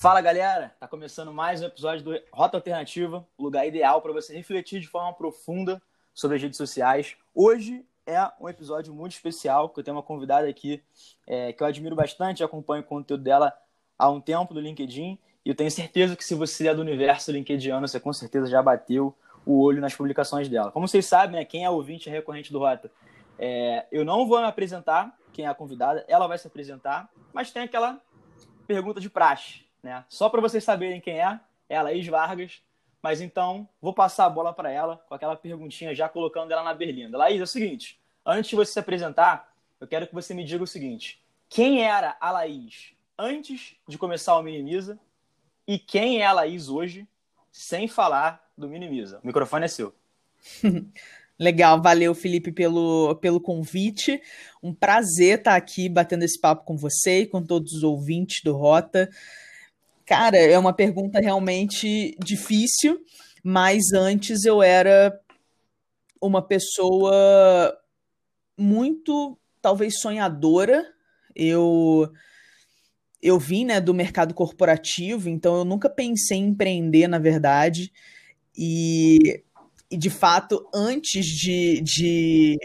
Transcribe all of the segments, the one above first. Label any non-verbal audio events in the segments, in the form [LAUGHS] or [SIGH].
Fala galera, tá começando mais um episódio do Rota Alternativa, o lugar ideal para você refletir de forma profunda sobre as redes sociais. Hoje é um episódio muito especial, que eu tenho uma convidada aqui é, que eu admiro bastante, acompanho o conteúdo dela há um tempo no LinkedIn, e eu tenho certeza que se você é do universo LinkedIn, você com certeza já bateu o olho nas publicações dela. Como vocês sabem, né, quem é ouvinte recorrente do Rota, é, eu não vou me apresentar, quem é a convidada, ela vai se apresentar, mas tem aquela pergunta de praxe né? Só para vocês saberem quem é, é a Laís Vargas. Mas então, vou passar a bola para ela com aquela perguntinha já colocando ela na berlinda. Laís, é o seguinte, antes de você se apresentar, eu quero que você me diga o seguinte: quem era a Laís antes de começar o Minimiza e quem é a Laís hoje, sem falar do Minimiza? O microfone é seu. [LAUGHS] Legal, valeu Felipe pelo, pelo convite. Um prazer estar aqui batendo esse papo com você e com todos os ouvintes do Rota. Cara, é uma pergunta realmente difícil, mas antes eu era uma pessoa muito, talvez, sonhadora. Eu eu vim né, do mercado corporativo, então eu nunca pensei em empreender, na verdade. E, e de fato, antes de, de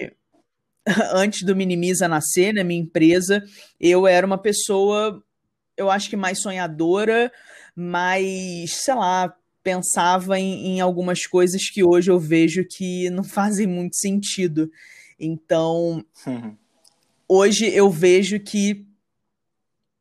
[LAUGHS] antes do Minimiza nascer, na né, minha empresa, eu era uma pessoa eu acho que mais sonhadora, mas, sei lá, pensava em, em, algumas coisas que hoje eu vejo que não [LAUGHS] fazem muito sentido. Então, uhum. hoje eu vejo que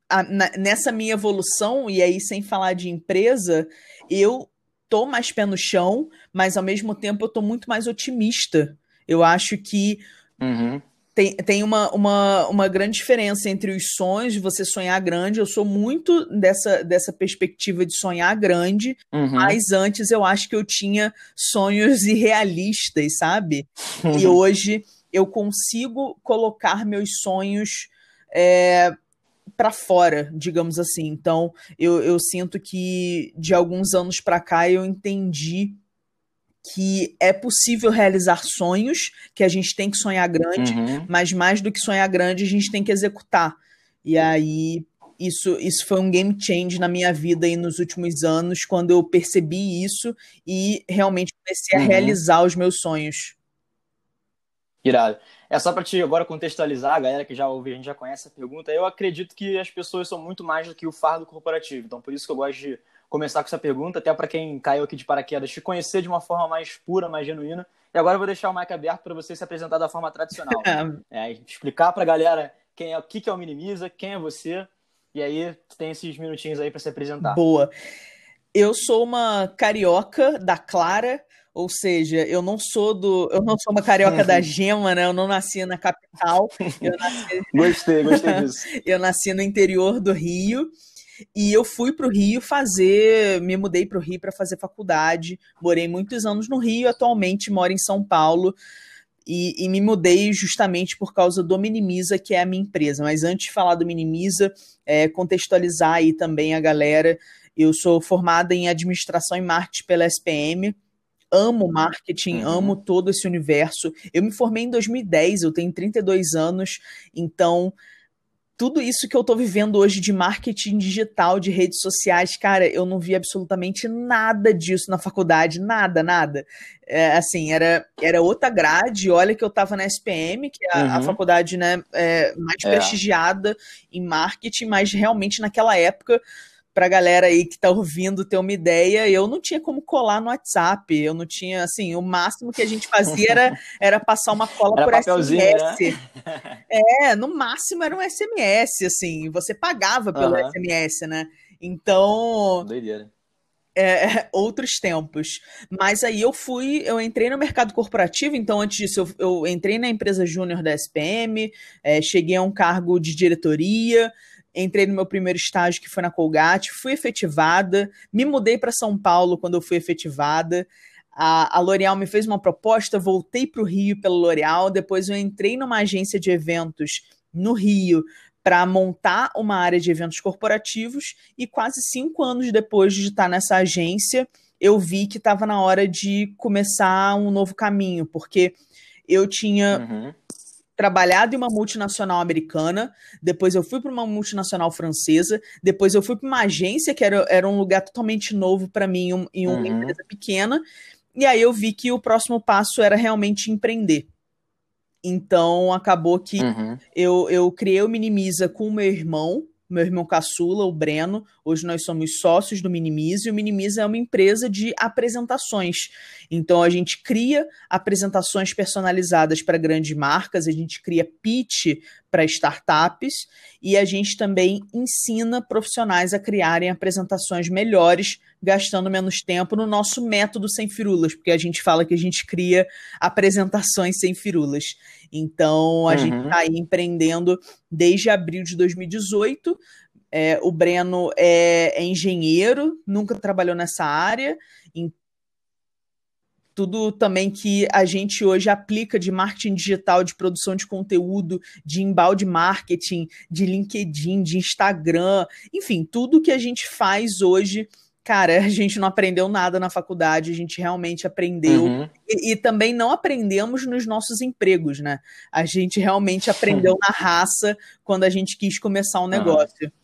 a, na, nessa minha evolução, e aí sem falar de empresa, eu tô mais pé no chão, mas ao mesmo tempo eu tô muito mais otimista. Eu acho que uhum tem, tem uma, uma, uma grande diferença entre os sonhos de você sonhar grande. Eu sou muito dessa, dessa perspectiva de sonhar grande, uhum. mas antes eu acho que eu tinha sonhos [LAUGHS] irrealistas, sabe? Uhum. E hoje eu consigo colocar meus sonhos é, para fora, digamos assim. Então eu, eu sinto que de alguns anos para cá eu entendi que é possível realizar sonhos, que a gente tem que sonhar grande, uhum. mas mais do que sonhar grande, a gente tem que executar. E aí isso, isso foi um game change na minha vida aí nos últimos anos, quando eu percebi isso e realmente comecei a uhum. realizar os meus sonhos. Irado. É só para te agora contextualizar, a galera que já ouve, a gente já conhece a pergunta. Eu acredito que as pessoas são muito mais do que o fardo corporativo. Então, por isso que eu gosto de começar com essa pergunta, até para quem caiu aqui de paraquedas, te conhecer de uma forma mais pura, mais genuína. E agora eu vou deixar o mic aberto para você se apresentar da forma tradicional. [LAUGHS] é, explicar para a galera quem é, o que, que é o Minimiza, quem é você, e aí tem esses minutinhos aí para se apresentar. Boa. Eu sou uma carioca da Clara, ou seja, eu não sou do, eu não sou uma carioca da [LAUGHS] gema, né? Eu não nasci na capital. Nasci... gostei, gostei disso. [LAUGHS] eu nasci no interior do Rio. E eu fui para o Rio fazer, me mudei para o Rio para fazer faculdade. Morei muitos anos no Rio, atualmente moro em São Paulo. E, e, me mudei justamente por causa do Minimiza, que é a minha empresa. Mas antes de falar do Minimiza, é, contextualizar aí também a galera. Eu sou formada em administração e marketing pela SPM. Amo marketing, uhum. amo todo esse universo. Eu me formei em 2010, eu tenho 32 anos, então tudo isso que eu tô vivendo hoje de marketing digital, de redes sociais, cara, eu não vi absolutamente nada disso na faculdade, nada, nada. É, assim, era, era outra grade, olha que eu tava na SPM, que é a, uhum. a faculdade né, é, mais é. prestigiada em marketing, mas realmente naquela época pra galera aí que tá ouvindo ter uma ideia, eu não tinha como colar no WhatsApp, eu não tinha, assim, o máximo que a gente fazia era, era passar uma cola era por SMS. Né? É, no máximo era um SMS, assim, você pagava pelo uhum. SMS, né? Então... Doideira. É, outros tempos. Mas aí eu fui, eu entrei no mercado corporativo, então antes disso eu, eu entrei na empresa júnior da SPM, é, cheguei a um cargo de diretoria, entrei no meu primeiro estágio, que foi na Colgate, fui efetivada, me mudei para São Paulo quando eu fui efetivada. A, a L'Oréal me fez uma proposta, voltei para o Rio pelo L'Oréal, depois eu entrei numa agência de eventos no Rio para montar uma área de eventos corporativos e quase cinco anos depois de estar nessa agência, eu vi que estava na hora de começar um novo caminho, porque eu tinha uhum trabalhado em uma multinacional americana, depois eu fui para uma multinacional francesa, depois eu fui para uma agência que era, era um lugar totalmente novo para mim um, em uma uhum. empresa pequena, e aí eu vi que o próximo passo era realmente empreender. Então acabou que uhum. eu, eu criei o Minimiza com o meu irmão, meu irmão caçula, o Breno. Hoje nós somos sócios do Minimize e o Minimize é uma empresa de apresentações. Então a gente cria apresentações personalizadas para grandes marcas, a gente cria pitch para startups e a gente também ensina profissionais a criarem apresentações melhores, gastando menos tempo no nosso método sem firulas, porque a gente fala que a gente cria apresentações sem firulas. Então, a uhum. gente está aí empreendendo desde abril de 2018. É, o Breno é, é, engenheiro, nunca trabalhou nessa área. Em tudo também que a gente hoje aplica de marketing digital, de produção de conteúdo, de embalde marketing, de LinkedIn, de Instagram, enfim, tudo que a gente faz hoje cara, [LAUGHS] a gente não aprendeu nada na faculdade, a gente realmente aprendeu. Uhum. E, e, também não aprendemos nos nossos empregos, né? A gente realmente aprendeu [LAUGHS] na raça quando a gente quis começar um negócio. Uhum.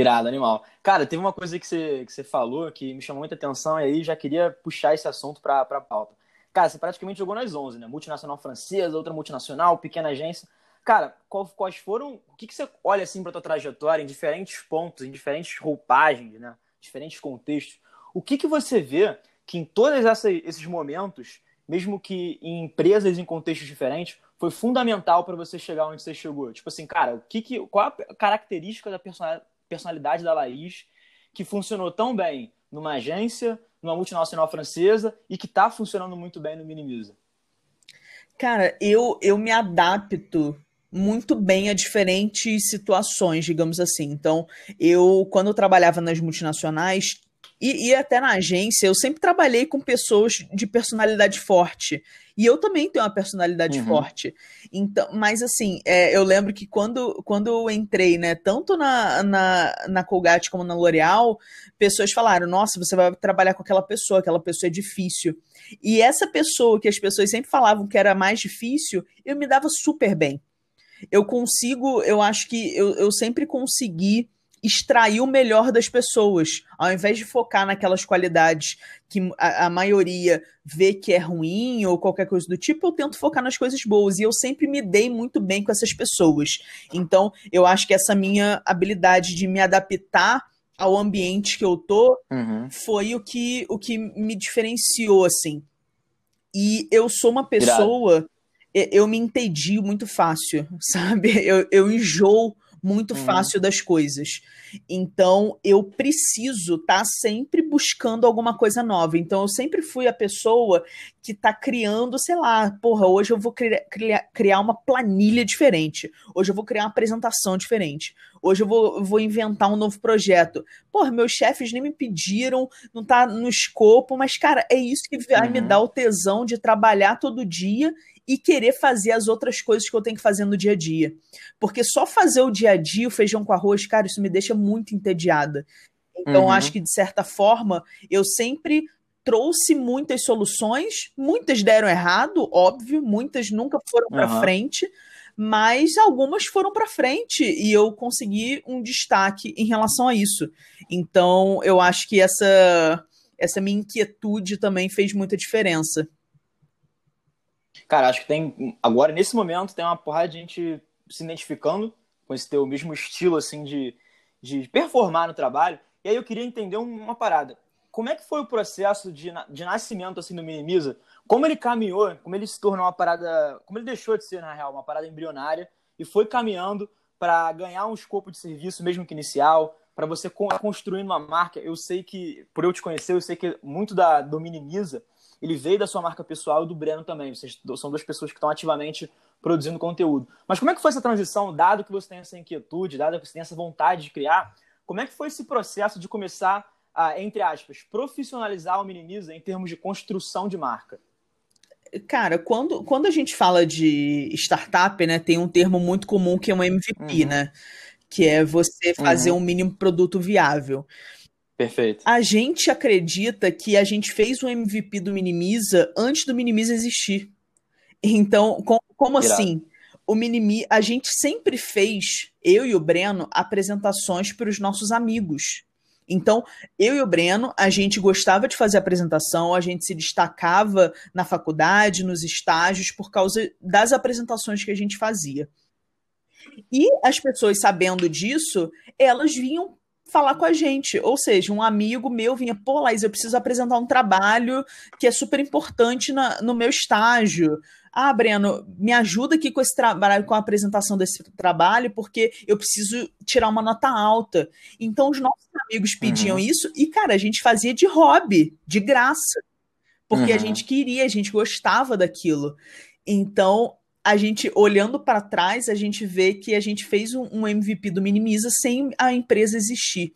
Irado, animal. Cara, teve uma coisa que você, que você falou que me chamou muita atenção e aí já queria puxar esse assunto para a pauta. Cara, você praticamente jogou nas 11, né? Multinacional francesa, outra multinacional, pequena agência. Cara, quais foram. O que, que você olha assim para tua trajetória em diferentes pontos, em diferentes roupagens, né? Diferentes contextos. O que, que você vê que em todos esses momentos, mesmo que em empresas em contextos diferentes, foi fundamental para você chegar onde você chegou? Tipo assim, cara, o que, que qual a característica da personalidade da Laís que funcionou tão bem numa agência, numa multinacional francesa e que está funcionando muito bem no Minimiza? Cara, eu, eu me adapto muito bem a diferentes situações, digamos assim. Então, eu, quando eu trabalhava nas multinacionais, e, e, até na agência, eu sempre trabalhei com pessoas de personalidade forte. E eu também tenho uma personalidade uhum. forte. Então, mas assim, é, eu lembro que quando, quando eu entrei, né, tanto na, na, na Colgate como na L'Oréal, pessoas falaram: nossa, você vai trabalhar com aquela pessoa, aquela pessoa é difícil. E essa pessoa que as pessoas sempre falavam que era mais difícil, eu me dava super bem eu consigo, eu acho que eu, eu sempre consegui extrair o melhor das pessoas, ao invés de focar naquelas qualidades que a, a, maioria vê que é ruim ou qualquer coisa do tipo, eu tento focar nas coisas boas e eu sempre me dei muito bem com essas pessoas. Então, eu acho que essa minha habilidade de me adaptar ao ambiente que eu tô uhum. foi o que, o que me diferenciou, assim. E eu sou uma pessoa. Eu me entedio muito fácil, [LAUGHS] sabe? Eu, eu enjoo muito uhum. fácil das coisas. Então, eu preciso estar tá sempre buscando alguma coisa nova. Então, eu sempre fui a pessoa que está criando, sei lá, porra, hoje eu vou criar, criar uma planilha diferente. Hoje eu vou criar uma apresentação diferente. Hoje eu vou, vou inventar um novo projeto. Porra, meus chefes nem me pediram, não tá no escopo, mas, cara, é isso que vai uhum. me dar o tesão de trabalhar todo dia e querer fazer as outras coisas que eu tenho que fazer no dia a dia. Porque só fazer o dia a dia, o feijão com arroz, cara, isso me deixa muito entediada. Então, uhum. acho que, de certa forma, eu sempre trouxe muitas soluções, muitas deram errado, óbvio, muitas nunca foram para uhum. frente, mas algumas foram para frente e eu consegui um destaque em relação a isso. Então, eu acho que essa essa minha inquietude também fez muita diferença. Cara, acho que tem. Agora, nesse momento, tem uma porrada de gente se identificando com esse teu mesmo estilo, assim, de, de performar no trabalho. E aí eu queria entender uma parada. Como é que foi o processo de, de nascimento, assim, do Minimiza? Como ele caminhou, como ele se tornou uma parada. Como ele deixou de ser, na real, uma parada embrionária e foi caminhando para ganhar um escopo de serviço, mesmo que inicial, para você construir uma marca. Eu sei que, por eu te conhecer, eu sei que muito da, do Minimiza ele veio da sua marca pessoal e do Breno também. Vocês são duas pessoas que estão ativamente produzindo conteúdo. Mas como é que foi essa transição, dado que você tem essa inquietude, dado que você tem essa vontade de criar, como é que foi esse processo de começar a, entre aspas, profissionalizar o Minimiza em termos de construção de marca? Cara, quando, quando a gente fala de startup, né, tem um termo muito comum que é um MVP, uhum. né? Que é você fazer uhum. um mínimo produto viável. Perfeito. A gente acredita que a gente fez o MVP do Minimiza antes do Minimiza existir. Então, com, como Irado. assim? O Minimi, a gente sempre fez, eu e o Breno, apresentações para os nossos amigos. Então, eu e o Breno, a gente gostava de fazer apresentação, a gente se destacava na faculdade, nos estágios, por causa das apresentações que a gente fazia. E as pessoas sabendo disso, elas vinham falar com a gente. Ou seja, um amigo meu vinha, pô, Laís, eu preciso apresentar um trabalho que é super importante na, no meu estágio. Ah, Breno, me ajuda aqui com esse trabalho, com a apresentação desse trabalho, porque eu preciso tirar uma nota alta. Então, os nossos amigos pediam uhum. isso e, cara, a gente fazia de hobby, de graça. Porque uhum. a gente queria, a gente gostava daquilo. Então, a gente, olhando para trás, a gente vê que a gente fez um, um, MVP do Minimiza sem a empresa existir.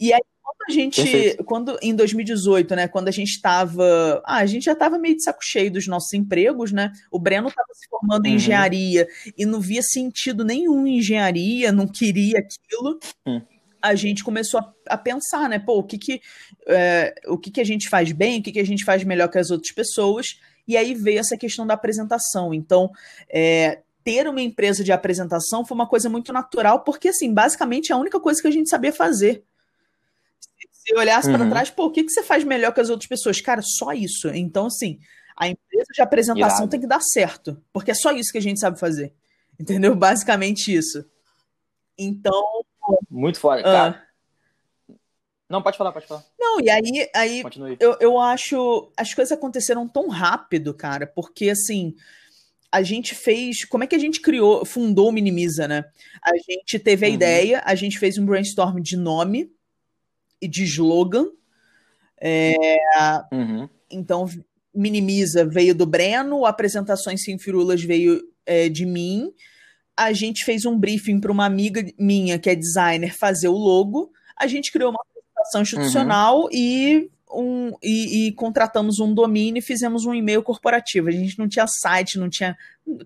E aí, quando a gente, Perfeito. quando em 2018, né, quando a gente estava, ah, a gente já estava meio de saco cheio dos nossos empregos, né? O Breno estava se formando uhum. em engenharia e não via sentido nenhum em engenharia, não queria aquilo. Uhum a gente começou a, a, pensar, né? Pô, o que que, é, o que que a gente faz bem, o que que a gente faz melhor que as outras pessoas. E aí veio essa questão da apresentação. Então, é, ter uma empresa de apresentação foi uma coisa muito natural, porque, assim, basicamente é a única coisa que a gente sabia fazer. Se olhasse uhum. para trás, pô, o que, que você faz melhor que as outras pessoas? Cara, só isso. Então, assim, a empresa de apresentação Irado. tem que dar certo, porque é só isso que a gente sabe fazer. [LAUGHS] Entendeu? Basicamente isso. Então. Muito foda, cara. Não, pode falar, pode falar. Não, e aí, aí eu, eu acho. As coisas aconteceram tão rápido, cara, porque assim. A gente fez. Como é que a gente criou, fundou o Minimiza, né? A gente teve a uhum. ideia, a gente fez um brainstorm de nome e de slogan. É, uhum. Então, Minimiza veio do Breno, apresentações sem firulas veio é, de mim. A gente fez um briefing para uma amiga minha, que é designer, fazer o logo. A gente criou uma ação institucional uhum. e, um, e, e, contratamos um domínio e fizemos um e-mail corporativo. A gente não tinha site, não tinha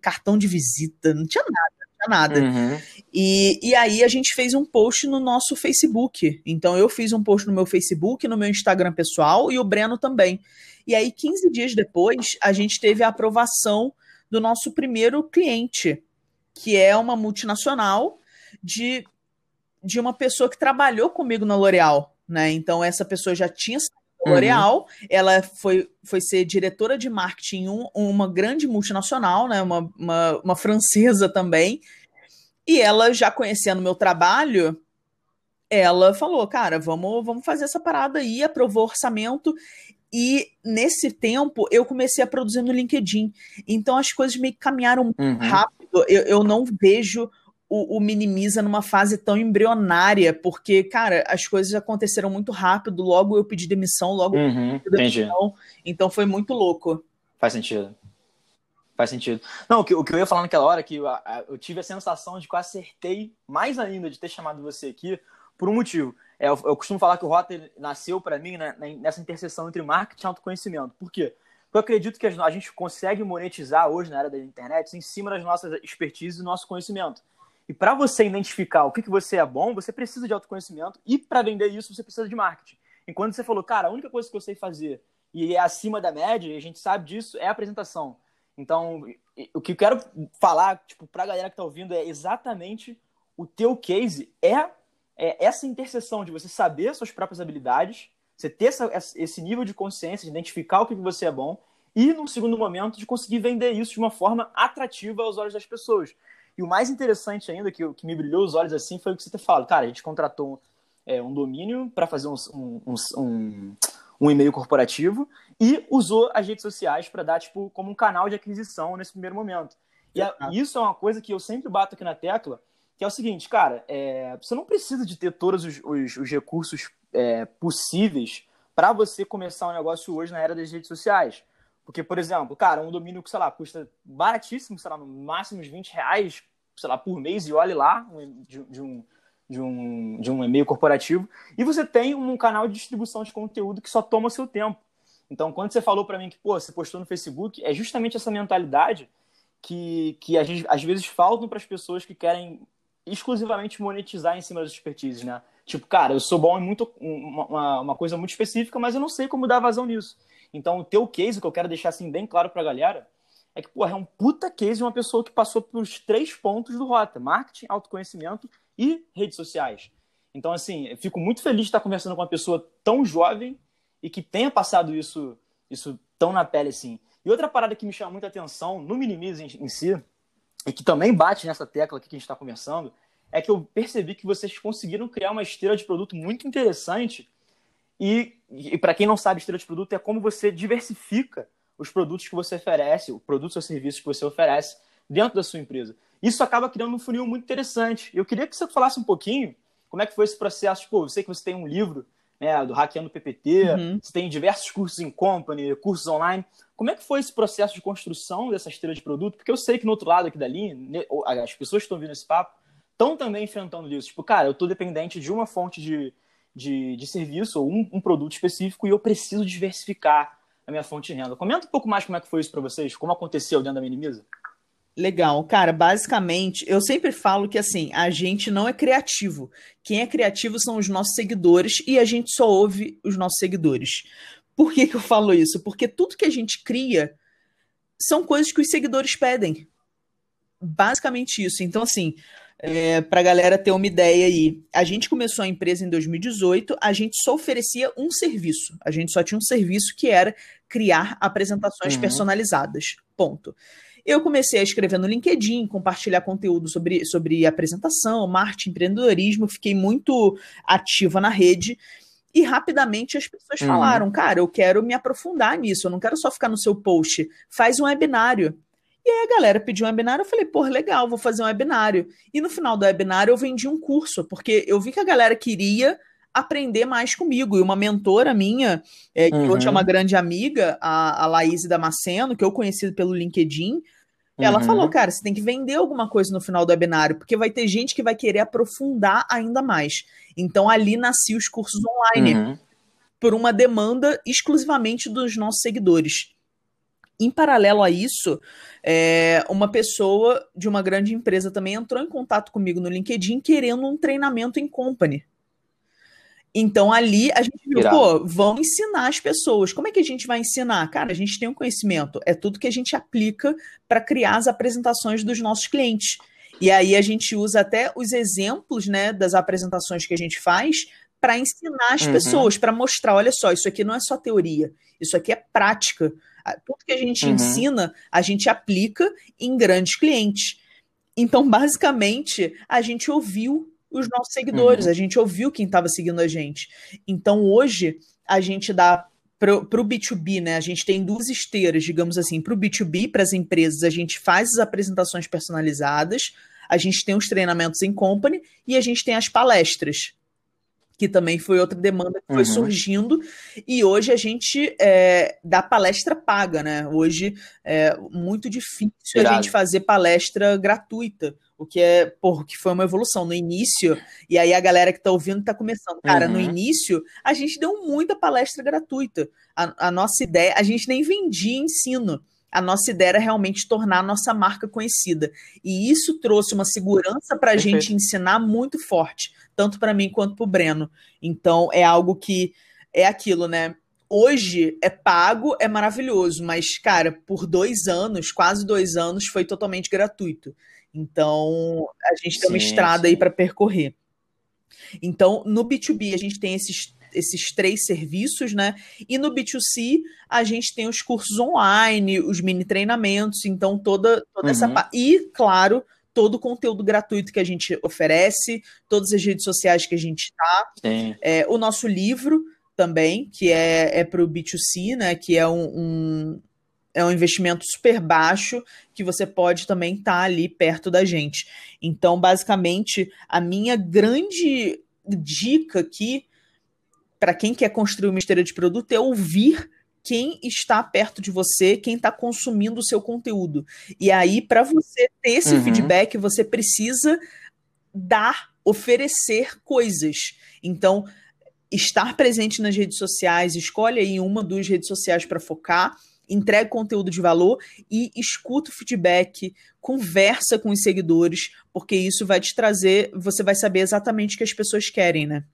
cartão de visita, não tinha nada. Não tinha nada. Uhum. E, e aí a gente fez um post no nosso Facebook. Então eu fiz um post no meu Facebook, no meu Instagram pessoal e o Breno também. E aí, 15 dias depois, a gente teve a aprovação do nosso primeiro cliente, que é uma multinacional de, de uma pessoa que trabalhou comigo na L'Oréal né? Então essa pessoa já tinha da L'Oréal, uhum. ela foi, foi ser diretora de marketing em um, uma grande multinacional, né? Uma, uma, uma francesa também. E ela já conhecendo meu trabalho, ela falou, cara, vamos, vamos fazer essa parada aí, aprovou o orçamento. E nesse tempo eu comecei a produzir no LinkedIn. Então as coisas meio que caminharam uhum. rápido. Eu, eu não vejo o, o, minimiza numa fase tão embrionária, porque, cara, as coisas aconteceram muito rápido, logo eu pedi demissão, logo uhum, eu pedi demissão, então foi muito louco. Faz sentido. Faz sentido. Não, o que, o que eu ia falar naquela hora, é que eu, eu tive a sensação de que eu acertei mais ainda de ter chamado você aqui por um motivo. É, eu, eu costumo falar que o Rotter nasceu para mim né, nessa interseção entre marketing e autoconhecimento. Por quê? Porque eu acredito que a gente consegue monetizar hoje na era da internet em cima das nossas expertises e do nosso conhecimento. E para você identificar o que, que você é bom, você precisa de autoconhecimento. E para vender isso, você precisa de marketing. Enquanto você falou, cara, a única coisa que eu sei fazer e é acima da média, e a gente sabe disso, é a apresentação. Então, o que eu quero falar, tipo, pra galera que tá ouvindo é exatamente o teu case é, é essa interseção de você saber suas próprias habilidades, você ter essa, esse nível de consciência, de identificar o que você é bom, e, num segundo momento, de conseguir vender isso de uma forma atrativa aos olhos das pessoas. E o mais interessante ainda, que, que me brilhou os olhos assim, foi o que você ter falado. Cara, a gente contratou é, um domínio para fazer um, um, um, um e-mail corporativo e usou as redes sociais para dar, tipo, como um canal de aquisição nesse primeiro momento. E a, isso é uma coisa que eu sempre bato aqui na tecla, que é o seguinte, cara, é, você não precisa de ter todos os, os, os recursos é, possíveis para você começar um negócio hoje na era das redes sociais. Porque, por exemplo, cara, um domínio que, sei lá, custa baratíssimo, sei lá, no máximo uns 20 reais, sei lá, por mês, e olhe lá, de, de um, de um, de um e-mail corporativo, e você tem um canal de distribuição de conteúdo que só toma o seu tempo. Então, quando você falou para mim que, pô, você postou no Facebook, é justamente essa mentalidade que, que às, às vezes faltam para as pessoas que querem exclusivamente monetizar em cima das expertises, né? Tipo, cara, eu sou bom em muito, uma, uma coisa muito específica, mas eu não sei como dar vazão nisso. Então, o teu case, que eu quero deixar assim bem claro para a galera, é que, porra, é um puta case de uma pessoa que passou pelos três pontos do Rota: marketing, autoconhecimento e redes sociais. Então, assim, eu fico muito feliz de estar conversando com uma pessoa tão jovem e que tenha passado isso, isso tão na pele assim. E outra parada que me chama muita atenção no Minimize em, em si, e que também bate nessa tecla que a gente está conversando, é que eu percebi que vocês conseguiram criar uma esteira de produto muito interessante. E, e para quem não sabe, esteira de produto é como você diversifica os produtos que você oferece, o produtos ou serviços que você oferece dentro da sua empresa. Isso acaba criando um funil muito interessante. Eu queria que você falasse um pouquinho como é que foi esse processo. Tipo, eu sei que você tem um livro né, do Hackeando PPT, uhum. você tem diversos cursos em company, cursos online. Como é que foi esse processo de construção dessa esteira de produto? Porque eu sei que no outro lado aqui da linha, as pessoas que estão ouvindo esse papo estão também enfrentando isso. Tipo, cara, eu estou dependente de uma fonte de, de, de serviço ou um, um produto específico e eu preciso diversificar a minha fonte de renda. Comenta um pouco mais como é que foi isso para vocês, como aconteceu dentro da Minimiza. Legal, cara, basicamente, eu sempre falo que assim, a gente não é criativo. Quem é criativo são os nossos seguidores e a gente só ouve os nossos seguidores. Por que, que eu falo isso? Porque tudo que a gente cria são coisas que os seguidores pedem. Basicamente isso. Então, assim, é, para a galera ter uma ideia aí, a gente começou a empresa em 2018, a gente só oferecia um serviço. A gente só tinha um serviço que era criar apresentações uhum. personalizadas. Ponto. Eu comecei a escrever no LinkedIn, compartilhar conteúdo sobre, sobre apresentação, marketing, empreendedorismo, fiquei muito ativa na rede. E rapidamente as pessoas uhum. falaram: cara, eu quero me aprofundar nisso, eu não quero só ficar no seu post, faz um webinário. E aí a galera pediu um webinário, eu falei, pô, legal, vou fazer um webinário. E no final do webinário eu vendi um curso, porque eu vi que a galera queria aprender mais comigo. E uma mentora minha, é, que uhum. hoje é uma grande amiga, a, a Laís Damasceno, que eu conheci pelo LinkedIn, ela uhum. falou, cara, você tem que vender alguma coisa no final do webinário, porque vai ter gente que vai querer aprofundar ainda mais. Então ali nasciam os cursos online, uhum. por uma demanda exclusivamente dos nossos seguidores. Em paralelo a isso, é, uma pessoa de uma grande empresa também entrou em contato comigo no LinkedIn querendo um treinamento em company. Então ali a gente viu, Irado. pô, vão ensinar as pessoas. Como é que a gente vai ensinar? Cara, a gente tem um conhecimento, é tudo que a gente aplica para criar as apresentações dos nossos clientes. E aí a gente usa até os exemplos, né, das apresentações que a gente faz para ensinar as uhum. pessoas, para mostrar, olha só, isso aqui não é só teoria, isso aqui é prática. Tudo que a gente uhum. ensina, a gente aplica em grandes clientes. Então, basicamente, a gente ouviu os nossos seguidores, uhum. a gente ouviu quem estava seguindo a gente. Então hoje a gente dá para o B2B, né? A gente tem duas esteiras, digamos assim, para o B2B, para as empresas, a gente faz as apresentações personalizadas, a gente tem os treinamentos em company e a gente tem as palestras que também foi outra demanda que foi uhum. surgindo, e hoje a gente é, dá palestra paga, né? Hoje é muito difícil Irado. a gente fazer palestra gratuita, o que é, porra, que foi uma evolução no início, e aí a galera que tá ouvindo tá começando. Cara, uhum. no início, a gente deu muita palestra gratuita. A, a nossa ideia, a gente nem vendia ensino a nossa ideia era realmente tornar a nossa marca conhecida. E isso trouxe uma segurança para a gente ensinar muito forte, tanto para mim quanto para o Breno. Então, é algo que é aquilo, né? Hoje é pago, é maravilhoso, mas, cara, por dois anos, quase dois anos, foi totalmente gratuito. Então, a gente tem uma estrada sim. aí para percorrer. Então, no B2B, a gente tem esses esses três serviços, né? E no B2C, a gente tem os cursos online, os mini treinamentos, então toda, toda uhum. essa parte. E, claro, todo o conteúdo gratuito que a gente oferece, todas as redes sociais que a gente está. É, o nosso livro também, que é, é para o B2C, né? Que é um, um, é um investimento super baixo que você pode também estar tá ali perto da gente. Então, basicamente, a minha grande dica aqui para quem quer construir uma esteira de produto é ouvir quem está perto de você, quem está consumindo o seu conteúdo. E aí, para você ter esse uhum. feedback, você precisa dar, oferecer coisas. Então, estar presente nas redes sociais, escolhe aí uma, duas redes sociais para focar, entregue conteúdo de valor e escuta o feedback, conversa com os seguidores, porque isso vai te trazer, você vai saber exatamente o que as pessoas querem, né?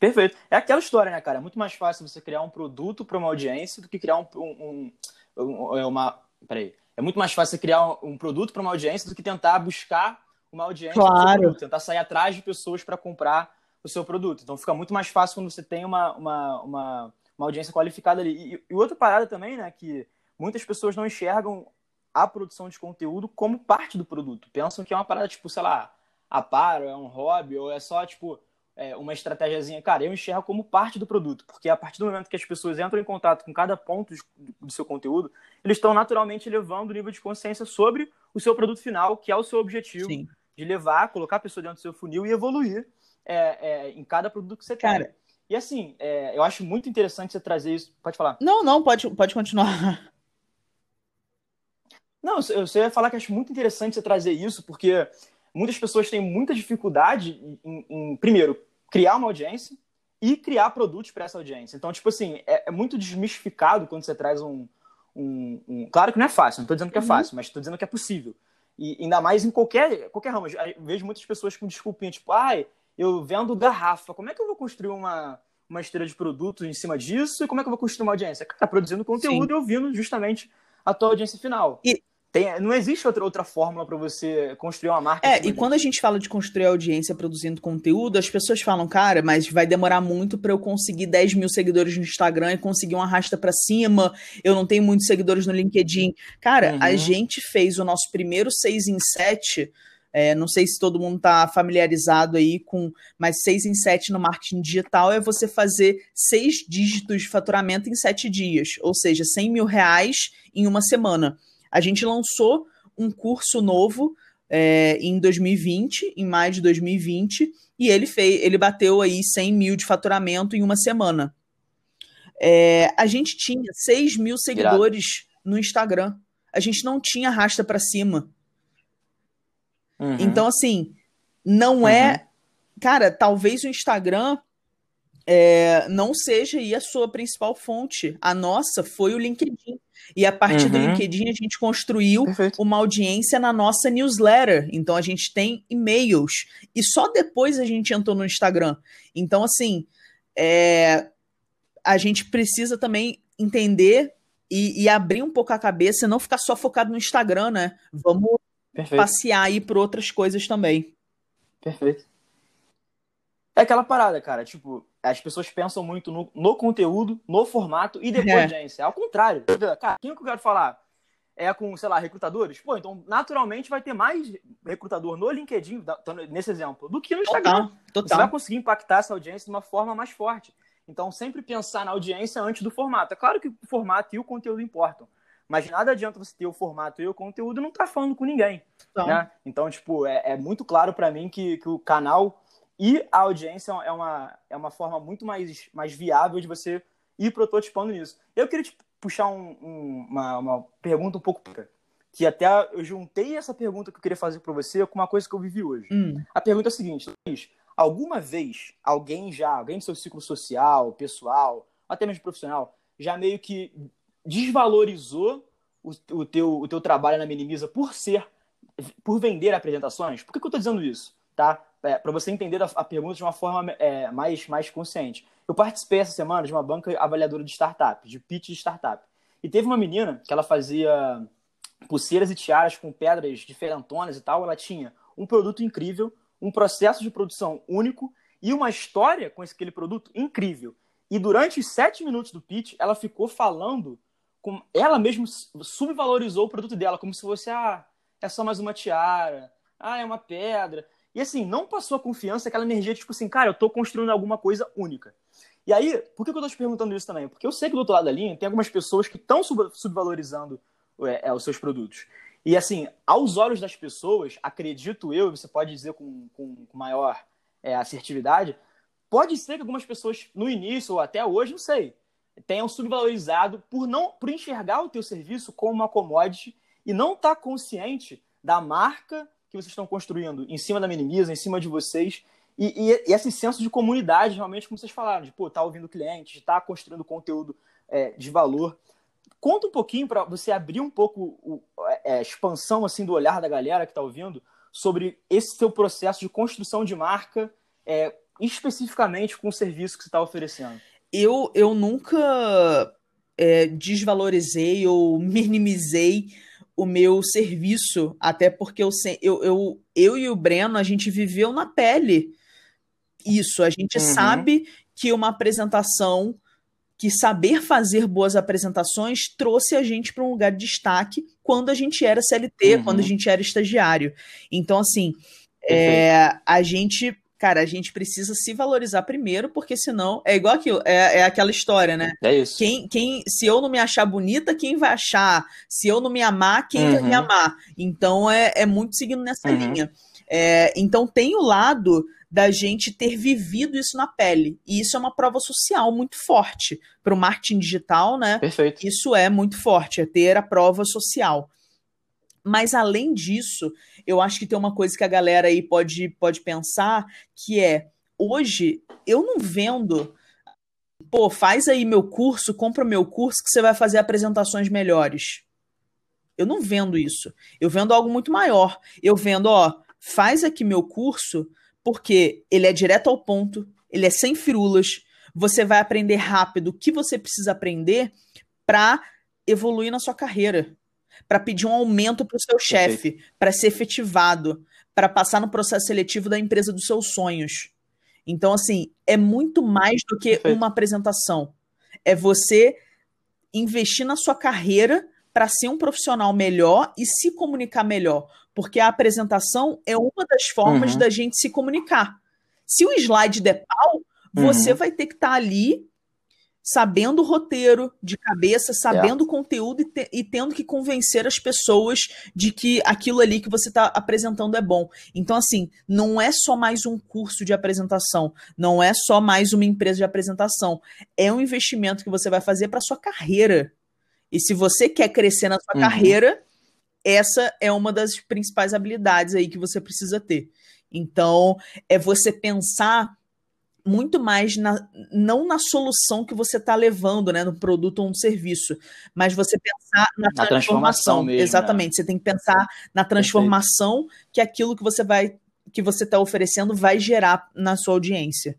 Perfeito. É aquela história, né, cara? É muito mais fácil você criar um produto para uma audiência do que criar um, um, um, é uma. Peraí. É muito mais fácil você criar um, produto para uma audiência do que tentar buscar uma audiência claro. produto, tentar sair atrás de pessoas para comprar o seu produto. Então fica muito mais fácil quando você tem uma, uma, uma, uma audiência qualificada ali. E, e outra parada também, né, que muitas pessoas não enxergam a produção de conteúdo como parte do produto. Pensam que é uma parada, tipo, sei lá, a par, ou é um hobby, ou é só, tipo, é, uma estratégiazinha. Cara, eu enxergo como parte do produto, porque a partir do momento que as pessoas entram em contato com cada ponto do seu conteúdo, eles estão naturalmente elevando o nível de consciência sobre o seu produto final, que é o seu objetivo Sim. de levar, colocar a pessoa dentro do seu funil e evoluir é, é, em cada produto que você Cara, tem. E assim, é, eu acho muito interessante você trazer isso. Pode falar. Não, não, pode, pode continuar. [LAUGHS] Não, eu, eu ia falar que acho muito interessante você trazer isso, porque muitas pessoas têm muita dificuldade em, em primeiro, criar uma audiência e criar produtos para essa audiência. Então, tipo assim, é, é, muito desmistificado quando você traz um, um, um... Claro que não é fácil, não estou dizendo que é uhum. fácil, mas estou dizendo que é possível. E ainda mais em qualquer, qualquer ramo. Eu vejo muitas pessoas com desculpinha, tipo, ai, eu vendo garrafa, como é que eu vou construir uma, uma esteira de produtos em cima disso? E como é que eu vou construir uma audiência? Cara, produzindo conteúdo Sim. e ouvindo justamente a tua audiência final. E, tem, não existe outra, outra fórmula para você construir uma marca. É, e quando a gente fala de construir audiência produzindo conteúdo, as pessoas falam, cara, mas vai demorar muito para eu conseguir 10 mil seguidores no Instagram e conseguir uma arrasta para cima. Eu não tenho muitos seguidores no LinkedIn. Cara, uhum. a gente fez o nosso primeiro 6 em 7. É, não sei se todo mundo está familiarizado aí com, mas 6 em 7 no marketing digital é você fazer seis dígitos de faturamento em sete dias, ou seja, 100 mil reais em uma semana. A gente lançou um curso novo é, em 2020, em maio de 2020, e ele fez, ele bateu aí 100 mil de faturamento em uma semana. É, a gente tinha 6 mil seguidores no Instagram. A gente não tinha rasta para cima. Uhum. Então, assim, não é, uhum. é. Cara, talvez o Instagram é, não seja aí a sua principal fonte. A nossa foi o LinkedIn. E a partir uhum. do LinkedIn a gente construiu Perfeito. uma audiência na nossa newsletter. Então a gente tem e-mails. E só depois a gente entrou no Instagram. Então, assim, é, a gente precisa também entender e, e, abrir um pouco a cabeça, não ficar só focado no Instagram, né? Vamos Perfeito. passear aí por outras coisas também. Perfeito. É aquela parada, cara. Tipo, as pessoas pensam muito no, no conteúdo, no formato e depois é. audiência. Ao contrário. Cara, quem que eu quero falar? É com, sei lá, recrutadores? Pô, então naturalmente vai ter mais recrutador no LinkedIn, nesse exemplo, do que no Instagram. Total, total. Você vai conseguir impactar essa audiência de uma forma mais forte. Então, sempre pensar na audiência antes do formato. É claro que o formato e o conteúdo importam. Mas nada adianta você ter o formato e o conteúdo e não estar tá falando com ninguém. Então, né? então tipo, é, é muito claro para mim que, que o canal e a audiência é uma, é uma forma muito mais, mais viável de você ir prototipando nisso. Eu queria te puxar um, um, uma, uma pergunta um pouco que até eu juntei essa pergunta que eu queria fazer para você com uma coisa que eu vivi hoje. Hum. A pergunta é a seguinte, alguma vez alguém já, alguém do seu ciclo social, pessoal, até mesmo profissional, já meio que desvalorizou o, o, teu, o teu trabalho na Minimiza por ser, por vender apresentações? Por que, que eu estou dizendo isso? Tá? É, para você entender a, a, pergunta de uma forma é, mais, mais consciente. Eu participei essa semana de uma banca avaliadora de startup, de pitch de startup. E teve uma menina que ela fazia pulseiras e tiaras com pedras diferentonas e tal. Ela tinha um produto incrível, um processo de produção único e uma história com aquele produto incrível. E durante os sete minutos do pitch, ela ficou falando com ela mesma subvalorizou o produto dela, como se fosse ah, é só mais uma tiara, ah, é uma pedra. E assim, não passou a confiança, aquela energia de tipo assim, cara, eu tô construindo alguma coisa única. E aí, por que eu tô te perguntando isso também? Porque eu sei que do outro lado da linha tem algumas pessoas que estão subvalorizando é, é, os seus produtos. E assim, aos olhos das pessoas, acredito eu, você pode dizer com, com, com maior é, assertividade, pode ser que algumas pessoas no início ou até hoje, não sei, tenham subvalorizado por não por enxergar o teu serviço como uma commodity e não estar tá consciente da marca que vocês estão construindo em cima da Minimiza, em cima de vocês, e, e, e, esse senso de comunidade, realmente, como vocês falaram, de estar tá ouvindo o cliente, de estar tá construindo conteúdo é, de valor. Conta um pouquinho para você abrir um pouco o, é, a expansão assim do olhar da galera que está ouvindo sobre esse seu processo de construção de marca, é, especificamente com o serviço que você está oferecendo? Eu, eu nunca é, desvalorizei ou minimizei o meu serviço, até porque eu, eu, eu, eu e o Breno, a gente viveu na pele isso. A gente uhum. sabe que uma apresentação, que saber fazer boas apresentações trouxe a gente para um lugar de destaque quando a gente era CLT, uhum. quando a gente era estagiário. Então, assim, é, a gente cara, a gente precisa se valorizar primeiro, porque senão é igual aquilo, é, é aquela história, né? É isso. Quem, quem, se eu não me achar bonita, quem vai achar? Se eu não me amar, quem uhum. vai me uhum. amar? Então é, é muito seguindo nessa uhum. linha. É, então tem o lado da gente ter vivido isso na pele. E isso é uma prova social muito forte. Para o marketing digital, né? Perfeito. Isso é muito forte, é ter a prova social. Mas além disso, eu acho que tem uma coisa que a galera aí pode, pode pensar, que é, hoje eu não vendo, pô, faz aí meu curso, compra meu curso que você vai fazer apresentações melhores. Eu não vendo isso. Eu vendo algo muito maior. Eu vendo, ó, faz aqui meu curso, porque ele é direto ao ponto, ele é sem firulas, você vai aprender rápido o que você precisa aprender para evoluir na sua carreira para pedir um aumento para o seu chefe, para ser efetivado, para passar no processo seletivo da empresa dos seus sonhos. Então, assim, é muito mais do que Perfeito. uma apresentação. É você investir na sua carreira para ser um profissional melhor e se comunicar melhor. Porque a apresentação é uma das formas uhum. da gente se comunicar. Se o slide der pau, você uhum. vai ter que estar tá ali sabendo o roteiro de cabeça, sabendo o conteúdo e, te, e, tendo que convencer as pessoas de que aquilo ali que você está apresentando é bom. Então, assim, não é só mais um curso de apresentação, não é só mais uma empresa de apresentação. É um investimento que você vai fazer para sua carreira. E se você quer crescer na sua uhum. carreira, essa é uma das principais habilidades aí que você precisa ter. Então, é você pensar muito mais na, não na solução que você está levando, né, no produto ou no serviço, mas você pensar na, na transformação. transformação mesmo, Exatamente. Né? Você tem que pensar na transformação Perfeito. que aquilo que você vai que você está oferecendo vai gerar na sua audiência.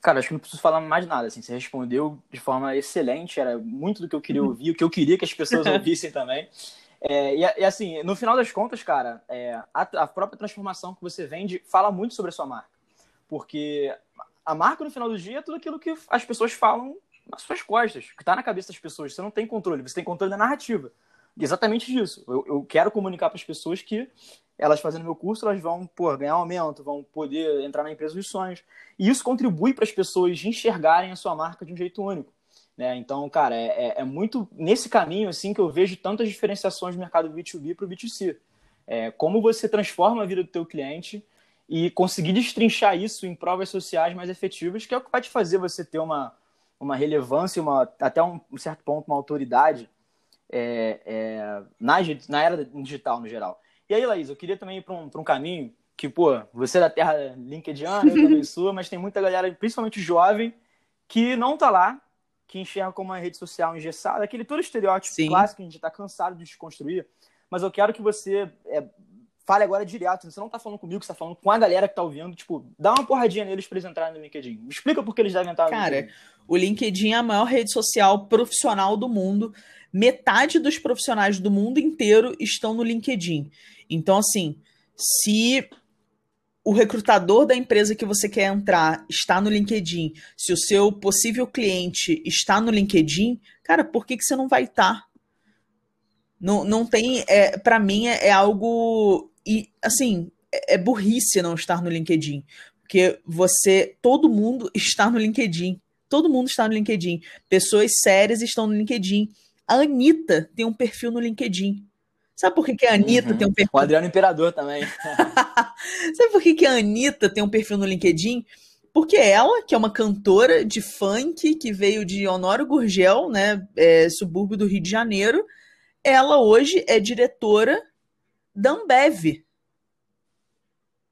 Cara, acho que não preciso falar mais nada. Assim, você respondeu de forma excelente. Era muito do que eu queria uhum. ouvir, o que eu queria que as pessoas [LAUGHS] ouvissem também. É, e, e, assim, no final das contas, cara, é, a, a própria transformação que você vende fala muito sobre a sua marca. Porque a marca, no final do dia, é tudo aquilo que as pessoas falam nas suas costas, que está na cabeça das pessoas. Você não tem controle, você tem controle da narrativa. Exatamente disso. Eu, eu quero comunicar para as pessoas que elas fazendo meu curso, elas vão pô, ganhar um aumento, vão poder entrar na empresa dos sonhos. E isso contribui para as pessoas enxergarem a sua marca de um jeito único. Né? Então, cara, é, é, é, muito nesse caminho assim que eu vejo tantas diferenciações do mercado B2B para o B2C. É, como você transforma a vida do teu cliente e conseguir destrinchar isso em provas sociais mais efetivas, que é o que vai te fazer você ter uma, uma relevância, uma, até um, um certo ponto, uma autoridade é, é, na, na era digital no geral. E aí, Laís, eu queria também ir para um, um caminho que, pô, você é da terra LinkedIn, eu também [LAUGHS] sou, mas tem muita galera, principalmente jovem, que não tá lá, que enxerga como uma rede social engessada, aquele todo estereótipo Sim. clássico que a gente está cansado de desconstruir. Mas eu quero que você é, fale agora direto. Você não tá falando comigo, você tá falando com a galera que tá ouvindo. Tipo, dá uma porradinha neles pra eles entrarem no LinkedIn. Me explica por que eles devem entrar no Cara, LinkedIn. o LinkedIn é a maior rede social profissional do mundo. Metade dos profissionais do mundo inteiro estão no LinkedIn. Então, assim, se o recrutador da empresa que você quer entrar está no LinkedIn, se o seu possível cliente está no LinkedIn, cara, por que, que você não vai estar? Não, não tem. É, para mim, é, é, algo e, assim, é, é burrice não estar no LinkedIn. Porque você. Todo mundo está no LinkedIn. Todo mundo está no LinkedIn. Pessoas sérias estão no LinkedIn. A Anitta tem um perfil no LinkedIn. Sabe por que, que a Anitta uhum. tem um perfil? O Adriano Imperador também. [LAUGHS] Sabe por que, que a Anitta tem um perfil no LinkedIn? Porque ela, que é uma cantora de funk, que veio de Honório Gurgel, né, é, subúrbio do Rio de Janeiro, ela hoje é diretora da Ambev.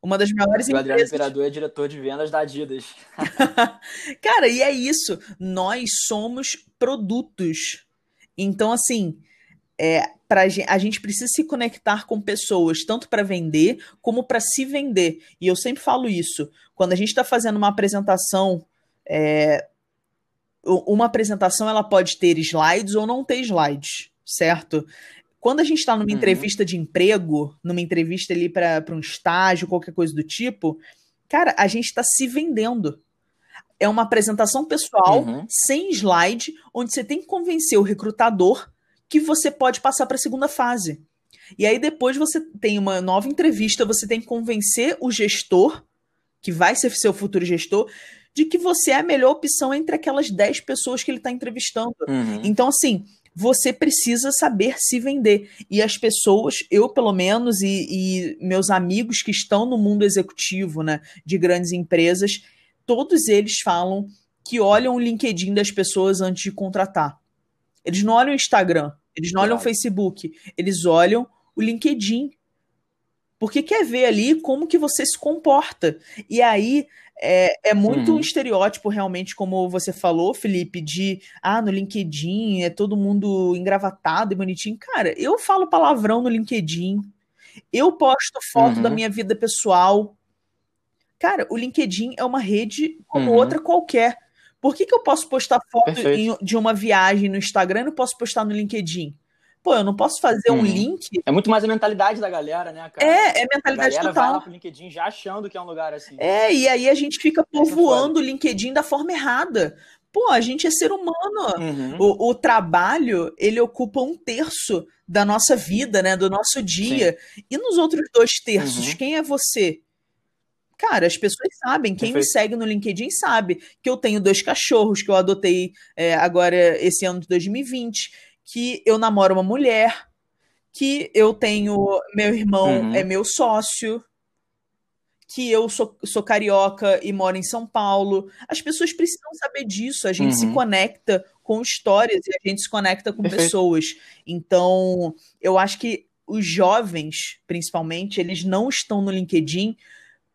Uma das maiores o empresas. O Adriano Imperador é diretor de vendas da Adidas. [LAUGHS] Cara, e é isso. Nós somos produtos. Então, assim, é, pra, a gente precisa se conectar com pessoas, tanto para vender como para se vender. E eu sempre falo isso. Quando a gente está fazendo uma apresentação, é, uma apresentação ela pode ter slides ou não ter slides, certo? Quando a gente está numa uhum. entrevista de emprego, numa entrevista ali para um estágio, qualquer coisa do tipo, cara, a gente está se vendendo. É uma apresentação pessoal, uhum. sem slide, onde você tem que convencer o recrutador que você pode passar para a segunda fase. E aí depois você tem uma nova entrevista, você tem que convencer o gestor, que vai ser seu futuro gestor, de que você é a melhor opção entre aquelas 10 pessoas que ele está entrevistando. Uhum. Então, assim, você precisa saber se vender. E as pessoas, eu pelo menos, e, e, meus amigos que estão no mundo executivo, né, de grandes empresas, todos eles falam que olham o LinkedIn das pessoas antes de contratar. Eles não olham o Instagram, eles não olham o Facebook, eles olham o LinkedIn. Porque quer ver ali como que você se comporta. E aí é, é muito uhum. um estereótipo, realmente, como você falou, Felipe, de ah, no LinkedIn é todo mundo engravatado e bonitinho. Cara, eu falo palavrão no LinkedIn. Eu posto foto uhum. da minha vida pessoal. Cara, o LinkedIn é uma rede como uhum. outra qualquer. Por que, que eu posso postar foto em, de uma viagem no Instagram e não posso postar no LinkedIn? Pô, eu não posso fazer um uhum. link. É muito mais a mentalidade da galera, né, cara? É, é mentalidade a total. Vai lá pro LinkedIn já achando que é um lugar assim. É, e aí a gente fica povoando o LinkedIn da forma errada. Pô, a gente é ser humano. Uhum. O, o, trabalho, ele ocupa um terço da nossa vida, né? Do nosso dia. Sim. E nos outros dois terços, uhum. quem é você? Cara, as pessoas sabem, quem Perfeito. me segue no LinkedIn sabe que eu tenho dois cachorros que eu adotei é, agora esse ano de 2020 que eu namoro uma mulher, que eu tenho. Meu irmão uhum. é meu sócio, que eu sou, sou carioca e moro em São Paulo. As pessoas precisam saber disso. A gente uhum. se conecta com histórias e a gente se conecta com Perfeito. pessoas. Então, eu acho que os jovens, principalmente, eles não estão no LinkedIn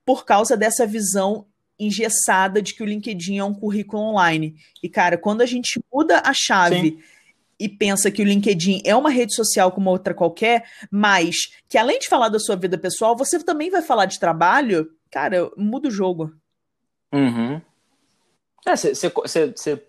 por causa dessa visão engessada de que o LinkedIn é um currículo online. E, cara, quando a gente muda a chave Sim e pensa que o LinkedIn é uma rede social como outra qualquer, mas que além de falar da sua vida pessoal, você também vai falar de trabalho, cara, muda o jogo. Uhum. É, cê, cê, cê,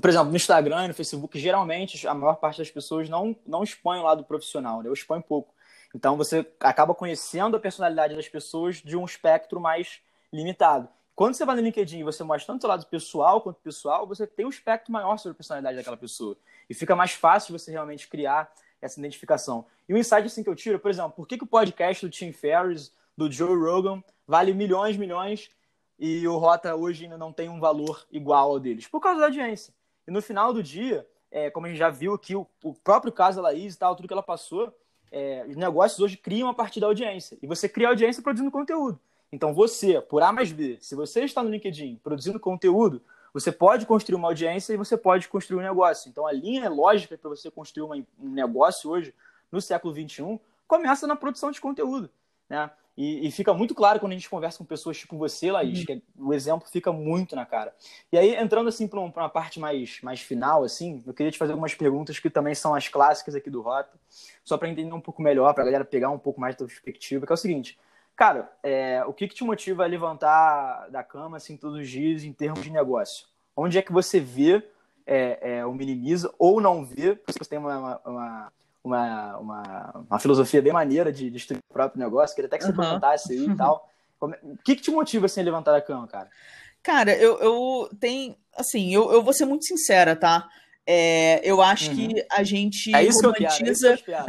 por exemplo, no Instagram e no Facebook, geralmente a maior parte das pessoas não, não expõe o lado profissional, né? Eu exponho pouco. Então você acaba conhecendo a personalidade das pessoas de um espectro mais limitado. Quando você vai no LinkedIn e você mostra tanto o lado pessoal quanto pessoal, você tem um espectro maior sobre a personalidade daquela pessoa. E fica mais fácil você realmente criar essa identificação. E o insight assim que eu tiro, por exemplo, por que, que o podcast do Tim Ferriss, do Joe Rogan, vale milhões, milhões e o Rota hoje ainda não tem um valor igual ao deles? Por causa da audiência. E no final do dia, é, como a gente já viu aqui, o, o próprio caso da Laís e tal, tudo que ela passou, é, os negócios hoje criam a partir da audiência. E você cria audiência produzindo conteúdo. Então você, por A mais B, se você está no LinkedIn produzindo conteúdo, você pode construir uma audiência e você pode construir um negócio. Então a linha lógica para você construir uma, um negócio hoje, no século XXI, começa na produção de conteúdo. Né? E, e, fica muito claro quando a gente conversa com pessoas tipo você, Laís, uhum. que é, o exemplo fica muito na cara. E aí, entrando assim para uma parte mais, mais final, assim, eu queria te fazer algumas perguntas que também são as clássicas aqui do Rota, só para entender um pouco melhor, para a galera pegar um pouco mais da perspectiva, que é o seguinte. Cara, é, o que, que te motiva a levantar da cama assim todos os dias em termos de negócio? Onde é que você vê é, é, o minimiza ou não vê? Porque você tem uma, uma, uma, uma, uma filosofia bem maneira de destruir o próprio negócio. Queria até que você uhum. comentasse aí e tal. [LAUGHS] É, o que, que te motiva assim, a levantar da cama, cara? Cara, eu, eu tenho. Assim, eu, eu vou ser muito sincera, tá? É, eu acho uhum. que a gente é romantiza. Que [LAUGHS] é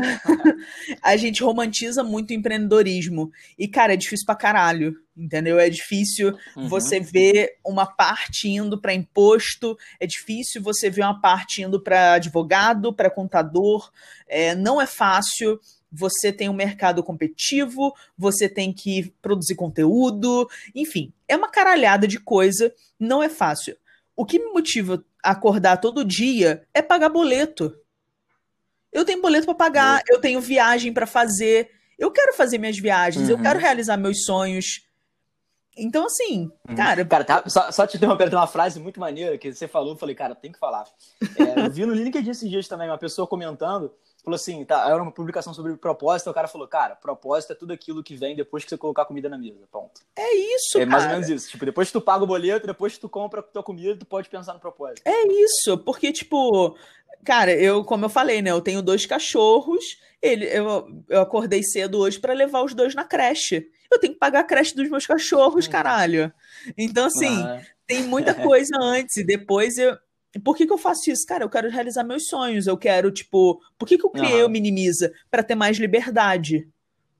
a gente romantiza muito o empreendedorismo. E, cara, é difícil pra caralho. Entendeu? É difícil uhum. você ver uma parte indo para imposto, é difícil você ver uma parte indo para advogado, para contador. É, não é fácil. Você tem um mercado competitivo, você tem que produzir conteúdo, enfim, é uma caralhada de coisa, não é fácil. O que me motiva acordar todo dia é pagar boleto. Eu tenho boleto para pagar, eu tenho viagem para fazer. Eu quero fazer minhas viagens, uhum. eu quero realizar meus sonhos. Então, assim, uhum. cara. Cara, tá, só, só te interromper, tem uma frase muito maneira que você falou, eu falei, cara, tem que falar. É, eu vi no LinkedIn esses dias também uma pessoa comentando, falou assim, tá, era uma publicação sobre propósito, o cara falou, cara, propósito é tudo aquilo que vem depois que você colocar comida na mesa, ponto. É isso, É mais ou menos isso, tipo, depois que tu paga o boleto, depois que tu compra a tua comida, tu pode pensar no propósito. É isso, porque, tipo, cara, eu, como eu falei, né, eu tenho dois cachorros, ele, eu, eu acordei cedo hoje para levar os dois na creche eu tenho que pagar a creche dos meus cachorros, uhum. caralho. Então, assim, ah. tem muita [LAUGHS] coisa antes e depois eu. Por que, que eu faço isso? Cara, eu quero realizar meus sonhos. Eu quero, tipo. Por que, que eu criei uhum. o Minimiza? Para ter mais liberdade.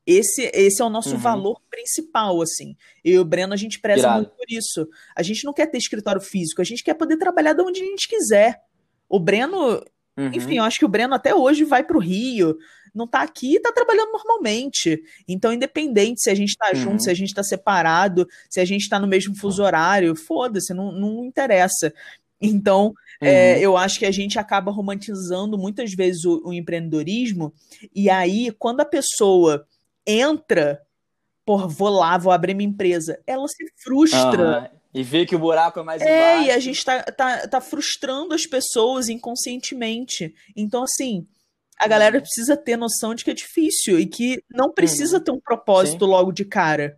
Esse, esse é o nosso uhum. valor principal, assim. Eu e o Breno, a gente preza Irado. muito por isso. A gente não quer ter escritório físico, a gente quer poder trabalhar de onde a gente quiser. O Breno, uhum. enfim, eu acho que o Breno até hoje vai para o Rio, não tá aqui e tá trabalhando normalmente. Então, independente se a gente tá uhum. junto, se a gente tá separado, se a gente tá no mesmo fuso horário, foda-se, não, não interessa. Então, é, uhum. é, eu acho que a gente acaba romantizando muitas vezes o, o empreendedorismo, e aí, quando a pessoa entra, por vou lá, vou abrir minha empresa, ela se frustra. Uhum. E vê que o buraco é mais é, embaixo. e a gente tá, tá, tá frustrando as pessoas inconscientemente. Então, assim, a galera precisa ter noção de que é difícil e que não precisa uhum. ter um propósito Sim. logo de cara.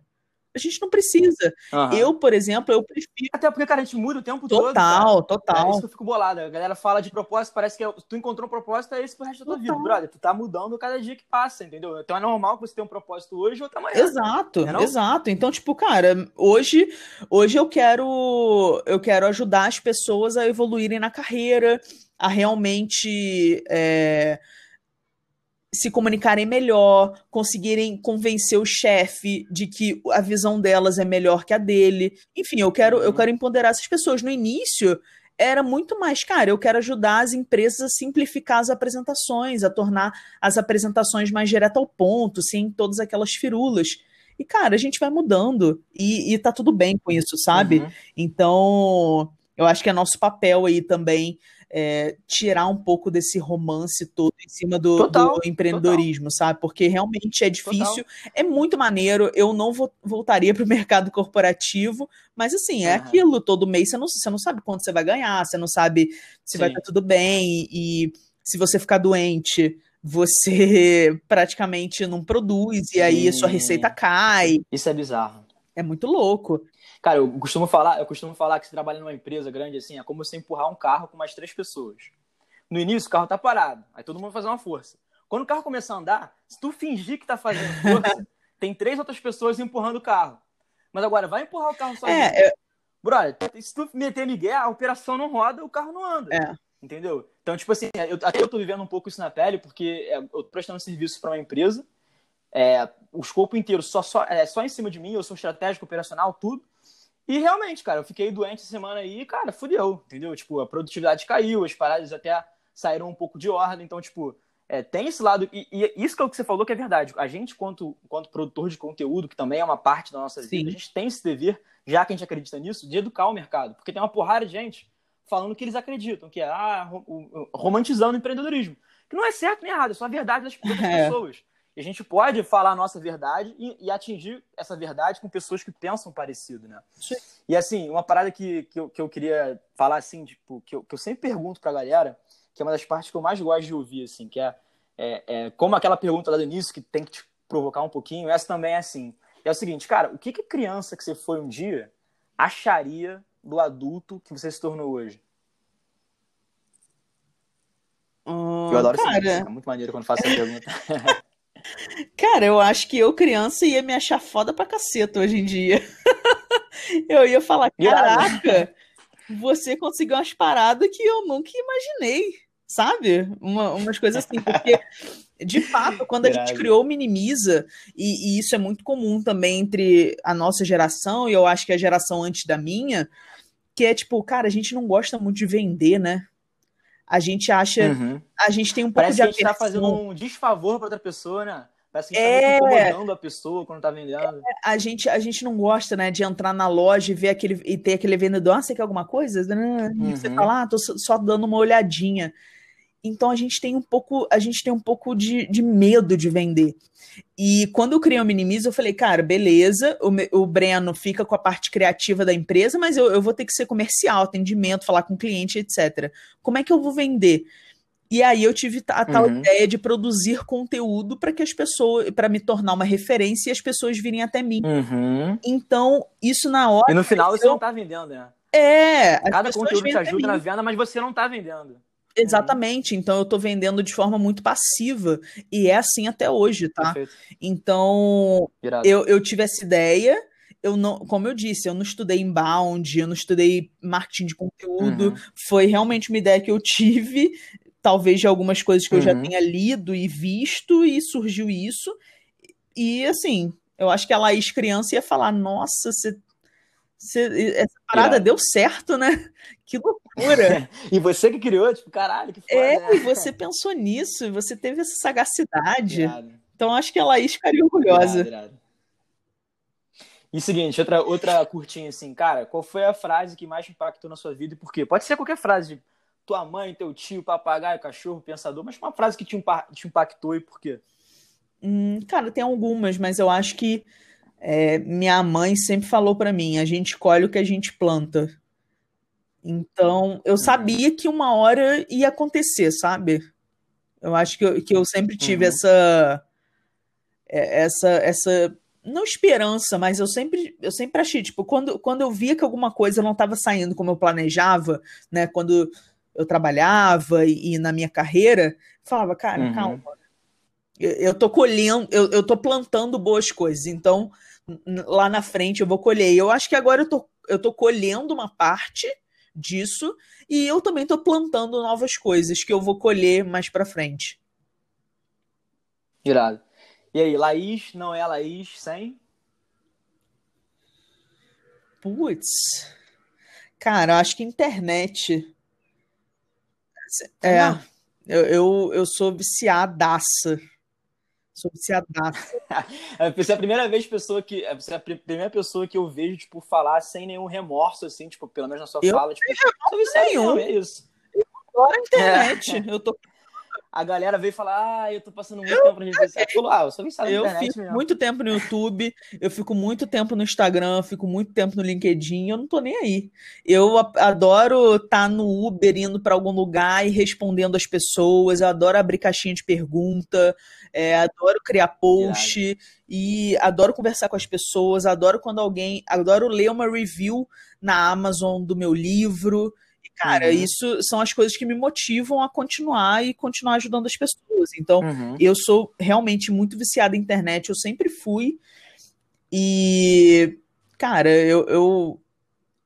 A gente não precisa. Uhum. Eu, por exemplo, eu prefiro. Até porque, cara, a gente muda o tempo total, todo. Total, total. É isso que eu fico bolado. A galera fala de propósito, parece que é tu encontrou um propósito, é esse pro resto da tua vida, brother. Tu tá mudando cada dia que passa, entendeu? Então é normal que você tenha um propósito hoje ou outra amanhã. Exato, é exato. Então, tipo, cara, hoje, hoje eu quero eu quero ajudar as pessoas a evoluírem na carreira, a realmente. É se comunicarem melhor, conseguirem convencer o chefe de que a visão delas é melhor que a dele. Enfim, eu quero, eu uhum. quero empoderar essas pessoas. No início, era muito mais, cara, eu quero ajudar as empresas a simplificar as apresentações, a tornar as apresentações mais direto ao ponto, sem todas aquelas firulas. E, cara, a gente vai mudando e, e tá tudo bem com isso, sabe? Uhum. Então, eu acho que é nosso papel aí também é, tirar um pouco desse romance todo em cima do, total, do empreendedorismo, total. sabe? Porque realmente é difícil, total. é muito maneiro. Eu não vo voltaria para o [LAUGHS] mercado corporativo, mas assim, é uhum. aquilo, todo mês você não, você não sabe quanto você vai ganhar, você não sabe se Sim. vai estar tudo bem, e, e se você ficar doente você [LAUGHS] praticamente não produz e aí a sua receita cai. Isso é bizarro. É muito louco. Cara, eu costumo falar, eu costumo falar que se trabalha numa empresa grande assim, é como você empurrar um carro com mais três pessoas. No início o carro tá parado, aí todo mundo vai fazer uma força. Quando o carro começar a andar, se tu fingir que tá fazendo [LAUGHS] força, tem três outras pessoas empurrando o carro. Mas agora vai empurrar o carro sozinho. É, é... Brother, se tu meter Miguel, a operação não roda, o carro não anda. É. Entendeu? Então, tipo assim, eu, até eu tô vivendo um pouco isso na pele, porque é, eu tô prestando serviço para uma empresa, é, o escopo inteiro só, só, é só em cima de mim, eu sou estratégico, operacional, tudo. E realmente, cara, eu fiquei doente essa semana aí, cara, fudeu, entendeu? Tipo, a produtividade caiu, as paradas até saíram um pouco de ordem, então, tipo, é, tem esse lado, e, e, isso que é o que você falou que é verdade. A gente, quanto, quanto produtor de conteúdo, que também é uma parte da nossa Sim. vida, a gente tem esse dever, já que a gente acredita nisso, de educar o mercado. Porque tem uma porrada de gente falando que eles acreditam, que é ah, romantizando o empreendedorismo. Que não é certo nem errado, é só a verdade das, das [LAUGHS] é. pessoas. E a gente pode falar a nossa verdade e, e, atingir essa verdade com pessoas que pensam parecido, né? Sim. E assim, uma parada que, que, eu, que eu queria falar, assim, tipo, que eu, que eu sempre pergunto pra galera, que é uma das partes que eu mais gosto de ouvir, assim, que é, é, é como aquela pergunta lá do início que tem que te provocar um pouquinho, essa também é assim. É o seguinte, cara, o que, que criança que você foi um dia acharia do adulto que você se tornou hoje? Hum, eu adoro cara... isso. É muito maneiro quando faço essa pergunta. [LAUGHS] Cara, eu acho que eu, criança, ia me achar foda pra caceta hoje em dia. [LAUGHS] eu ia falar, caraca, você conseguiu umas paradas que eu nunca imaginei, sabe? Uma, umas coisas assim, porque, de fato, quando a gente criou o Minimiza, e, e isso é muito comum também entre a nossa geração, e eu acho que a geração antes da minha, que é tipo, cara, a gente não gosta muito de vender, né? A gente acha. Uhum. A gente tem um pouco Parece de que a gente tá fazendo um desfavor para outra pessoa, né? Parece que a gente tá é... tá incomodando a pessoa quando tá vendendo. É, a, gente, a gente não gosta, né, de entrar na loja e ver aquele e ter aquele vendedor, ah, você quer alguma coisa? Uhum. Você fala, ah, tô só dando uma olhadinha. Então a gente tem um pouco, a gente tem um pouco de, de medo de vender. E quando eu criei o Minimize, eu falei, cara, beleza, o, o Breno fica com a parte criativa da empresa, mas eu, eu vou ter que ser comercial, atendimento, falar com cliente, etc. Como é que eu vou vender? E aí eu tive a tal uhum. ideia de produzir conteúdo para que as pessoas, para me tornar uma referência e as pessoas virem até mim. Uhum. Então, isso na hora. E no final você não tá vendendo, né? É. Cada conteúdo te ajuda na venda, mas você não tá vendendo. Exatamente, então eu tô vendendo de forma muito passiva. E é assim até hoje, tá? Perfeito. Então, eu, eu tive essa ideia, eu não, como eu disse, eu não estudei inbound, eu não estudei marketing de conteúdo. Uhum. Foi realmente uma ideia que eu tive, talvez de algumas coisas que eu já uhum. tenha lido e visto, e surgiu isso. E assim, eu acho que a Laís criança ia falar: nossa, você essa parada é. deu certo, né? Que loucura. [LAUGHS] e você que criou, tipo, caralho, que foda. É, né? e você pensou nisso, e você teve essa sagacidade. Irado. Então acho que a Laís ficaria orgulhosa. Irado, irado. E seguinte, outra, outra curtinha assim, cara, qual foi a frase que mais impactou na sua vida e por quê? Pode ser qualquer frase, de tua mãe, teu tio, papagaio, cachorro, pensador, mas uma frase que te, te impactou e por quê? Hum, cara, tem algumas, mas eu acho que é, minha mãe sempre falou para mim: a gente colhe o que a gente planta. Então, eu uhum. sabia que uma hora ia acontecer, sabe? Eu acho que eu, que eu sempre tive uhum. essa, é, essa, essa, não esperança, mas eu sempre, eu sempre achei, tipo, quando, quando eu via que alguma coisa não estava saindo como eu planejava, né? Quando eu trabalhava e, e na minha carreira, falava, cara, uhum. calma. Eu, eu tô colhendo, eu, eu tô plantando boas coisas, então lá na frente eu vou colher. Eu acho que agora eu tô, eu tô colhendo uma parte disso e eu também tô plantando novas coisas que eu vou colher mais para frente. Irado. E aí, Laís não é Laís sem? Putz. Cara, acho que internet. É, eu, eu, eu sou viciadaça Sou viciadaço. você é a primeira vez pessoa que. Você é a primeira pessoa que eu vejo, tipo, falar sem nenhum remorso, assim, tipo, pelo menos na sua eu fala. Tipo, viciado nenhum. é isso. Eu adoro a [LAUGHS] internet. É. Eu tô a galera veio falar, ah, eu tô passando muito eu, tempo na rede social. Eu, ah, eu sou viciado Eu fico mesmo. muito tempo no YouTube, eu fico muito tempo no Instagram, fico muito tempo no LinkedIn, eu não tô nem aí. Eu adoro estar tá no Uber indo para algum lugar e respondendo as pessoas, eu adoro abrir caixinha de pergunta, é, adoro criar post e adoro conversar com as pessoas, adoro quando alguém, adoro ler uma review na Amazon do meu livro. Cara, uhum. isso são as coisas que me motivam a continuar e continuar ajudando as pessoas. Então, uhum. eu sou realmente muito viciada em internet, eu sempre fui. E, cara, eu, eu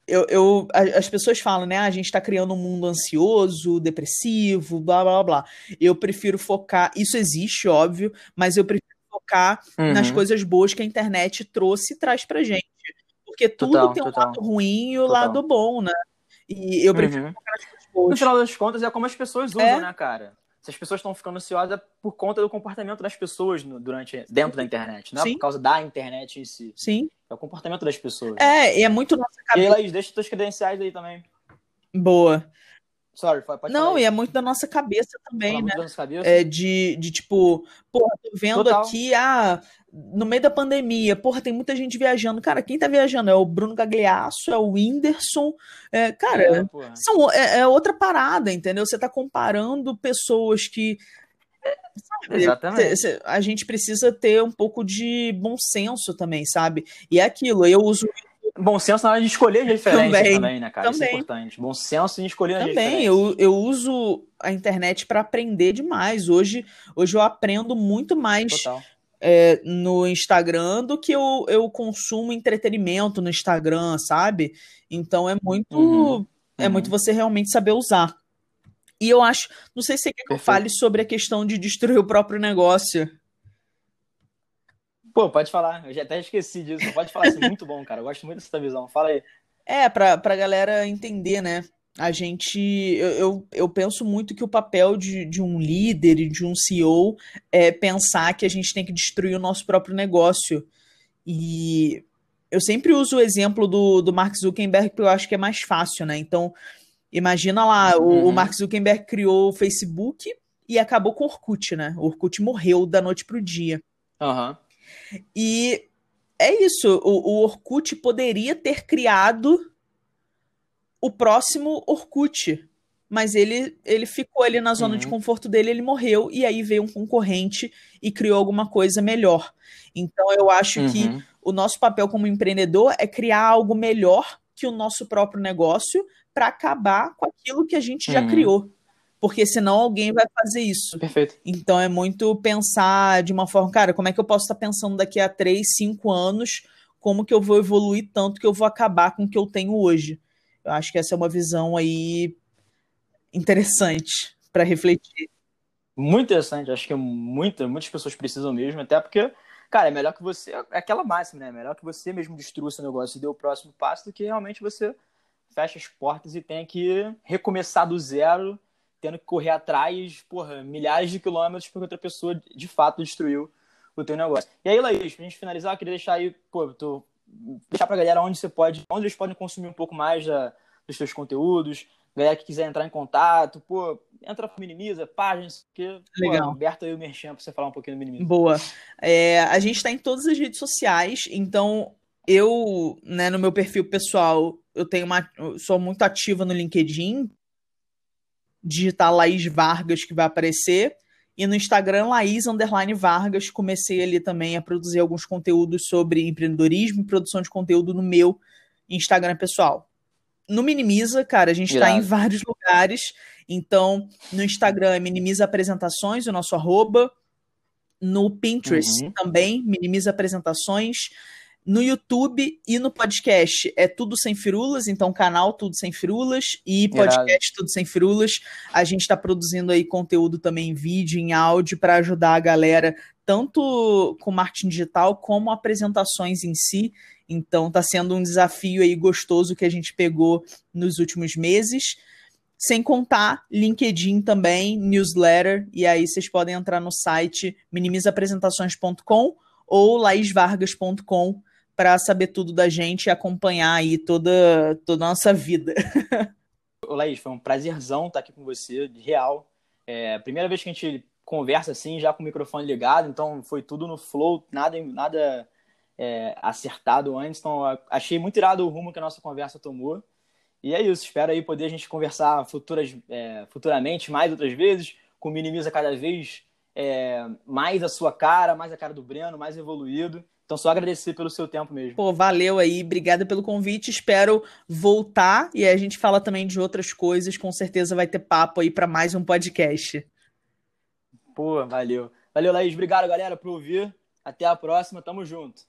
eu, eu, as pessoas falam, né? Ah, a gente está criando um mundo ansioso, depressivo, blá blá blá. Eu prefiro focar. Isso existe, óbvio, mas eu prefiro focar uhum. nas coisas boas que a internet trouxe e traz pra gente. Porque tudo total, tem um total. lado ruim e o total. lado bom, né? E eu prefiro uhum. No final das contas, é como as pessoas usam, é? né, cara? Se as pessoas estão ficando ansiosas é por conta do comportamento das pessoas no, durante, dentro da internet, não é Sim. por causa da internet em si. Sim. É o comportamento das pessoas. É, e é muito nossa cabeça. E aí, Laís, deixa suas credenciais aí também. Boa. Sorry, pode Não, e é muito da nossa cabeça também, né? Muito da nossa É de, de tipo, pô, tô vendo Total. aqui, ah, no meio da pandemia, porra, tem muita gente viajando. Cara, quem tá viajando é o Bruno Gagliasso, é o Whindersson. É, cara, é, são, é, é, outra parada, entendeu? Você tá comparando pessoas que. Sabe, Exatamente. A gente precisa ter um pouco de bom senso também, sabe? E é aquilo, eu uso Bom senso na hora de escolher referência também, também né, cara? Também. Isso é importante. Bom senso em escolher Também, eu, eu uso a internet para aprender demais. Hoje, hoje eu aprendo muito mais é, no Instagram do que eu, eu consumo entretenimento no Instagram, sabe? Então é muito uhum. é muito você realmente saber usar. E eu acho, não sei se você quer que eu fale sobre a questão de destruir o próprio negócio. Pô, pode falar. Eu já até esqueci disso. Pode falar, isso é muito bom, cara. Eu gosto muito dessa visão. Fala aí. É, pra, pra galera entender, né? a gente eu, eu, eu, penso muito que o papel de, de um líder e de um CEO é pensar que a gente tem que destruir o nosso próprio negócio. E eu sempre uso o exemplo do, do Mark Zuckerberg, porque eu acho que é mais fácil, né? Então, Imagina lá, uhum. o, Mark Zuckerberg criou o Facebook e acabou com o Orkut, né? O Orkut morreu da noite pro dia. Uhum. E é isso, o, o Orkut poderia ter criado o próximo Orkut, mas ele, ele ficou ali na zona uhum. de conforto dele, ele morreu, e aí veio um concorrente e criou alguma coisa melhor. Então eu acho uhum. que o nosso papel como empreendedor é criar algo melhor que o nosso próprio negócio para acabar com aquilo que a gente já uhum. criou. Porque senão alguém vai fazer isso. Perfeito. Então é muito pensar de uma forma, cara, como é que eu posso estar pensando daqui a três, cinco anos, como que eu vou evoluir tanto que eu vou acabar com o que eu tenho hoje. Eu acho que essa é uma visão aí interessante para refletir. Muito interessante, acho que muita, muitas pessoas precisam mesmo, até porque, cara, é melhor que você, é aquela máxima, né? É melhor que você mesmo destrua seu negócio e dê o próximo passo do que realmente você fecha as portas e tenha que recomeçar do zero, tendo que correr atrás, porra, milhares de quilômetros porque outra pessoa de fato destruiu o teu negócio. E aí, Laís, pra gente finalizar, eu queria deixar aí, pô, tô, deixar pra galera onde você pode, onde eles podem consumir um pouco mais da, dos seus conteúdos, galera que quiser entrar em contato, pô, entra pro Minimiza, páginas, que Legal. Pô, aberto aí o Merchan pra você falar um pouquinho do Minimiza. Boa. É, a gente tá em todas as redes sociais, então eu, né, no meu perfil pessoal, eu tenho uma. Eu sou muito ativa no LinkedIn. Digitar Laís Vargas que vai aparecer. E no Instagram, Laís Underline Vargas. Comecei ali também a produzir alguns conteúdos sobre empreendedorismo e produção de conteúdo no meu Instagram pessoal. No Minimiza, cara, a gente está em vários lugares. Então, no Instagram é Minimiza Apresentações, o nosso arroba. No Pinterest uhum. também, Minimiza Apresentações. No YouTube e no podcast é Tudo Sem Firulas, então canal Tudo Sem Firulas e podcast Irado. Tudo Sem Firulas. A gente está produzindo aí conteúdo também em vídeo, em áudio, para ajudar a galera, tanto com marketing digital como apresentações em si. Então está sendo um desafio aí gostoso que a gente pegou nos últimos meses. Sem contar LinkedIn também, newsletter, e aí vocês podem entrar no site minimizapresentações.com ou laisvargas.com para saber tudo da gente e acompanhar aí toda, toda a nossa vida. [LAUGHS] Ô, Laís, foi um prazerzão estar aqui com você, de real. É primeira vez que a gente conversa assim, já com o microfone ligado, então foi tudo no flow, nada, nada é, acertado antes. Então, achei muito irado o rumo que a nossa conversa tomou. E é isso, espero aí poder a gente conversar futuras, é, futuramente, mais outras vezes, com Minimiza cada vez é, mais a sua cara, mais a cara do Breno, mais evoluído. Então, só agradecer pelo seu tempo mesmo. Pô, valeu aí, obrigada pelo convite. Espero voltar e a gente fala também de outras coisas. Com certeza vai ter papo aí para mais um podcast. Pô, valeu. Valeu, Laís. Obrigado, galera, por ouvir. Até a próxima. Tamo junto.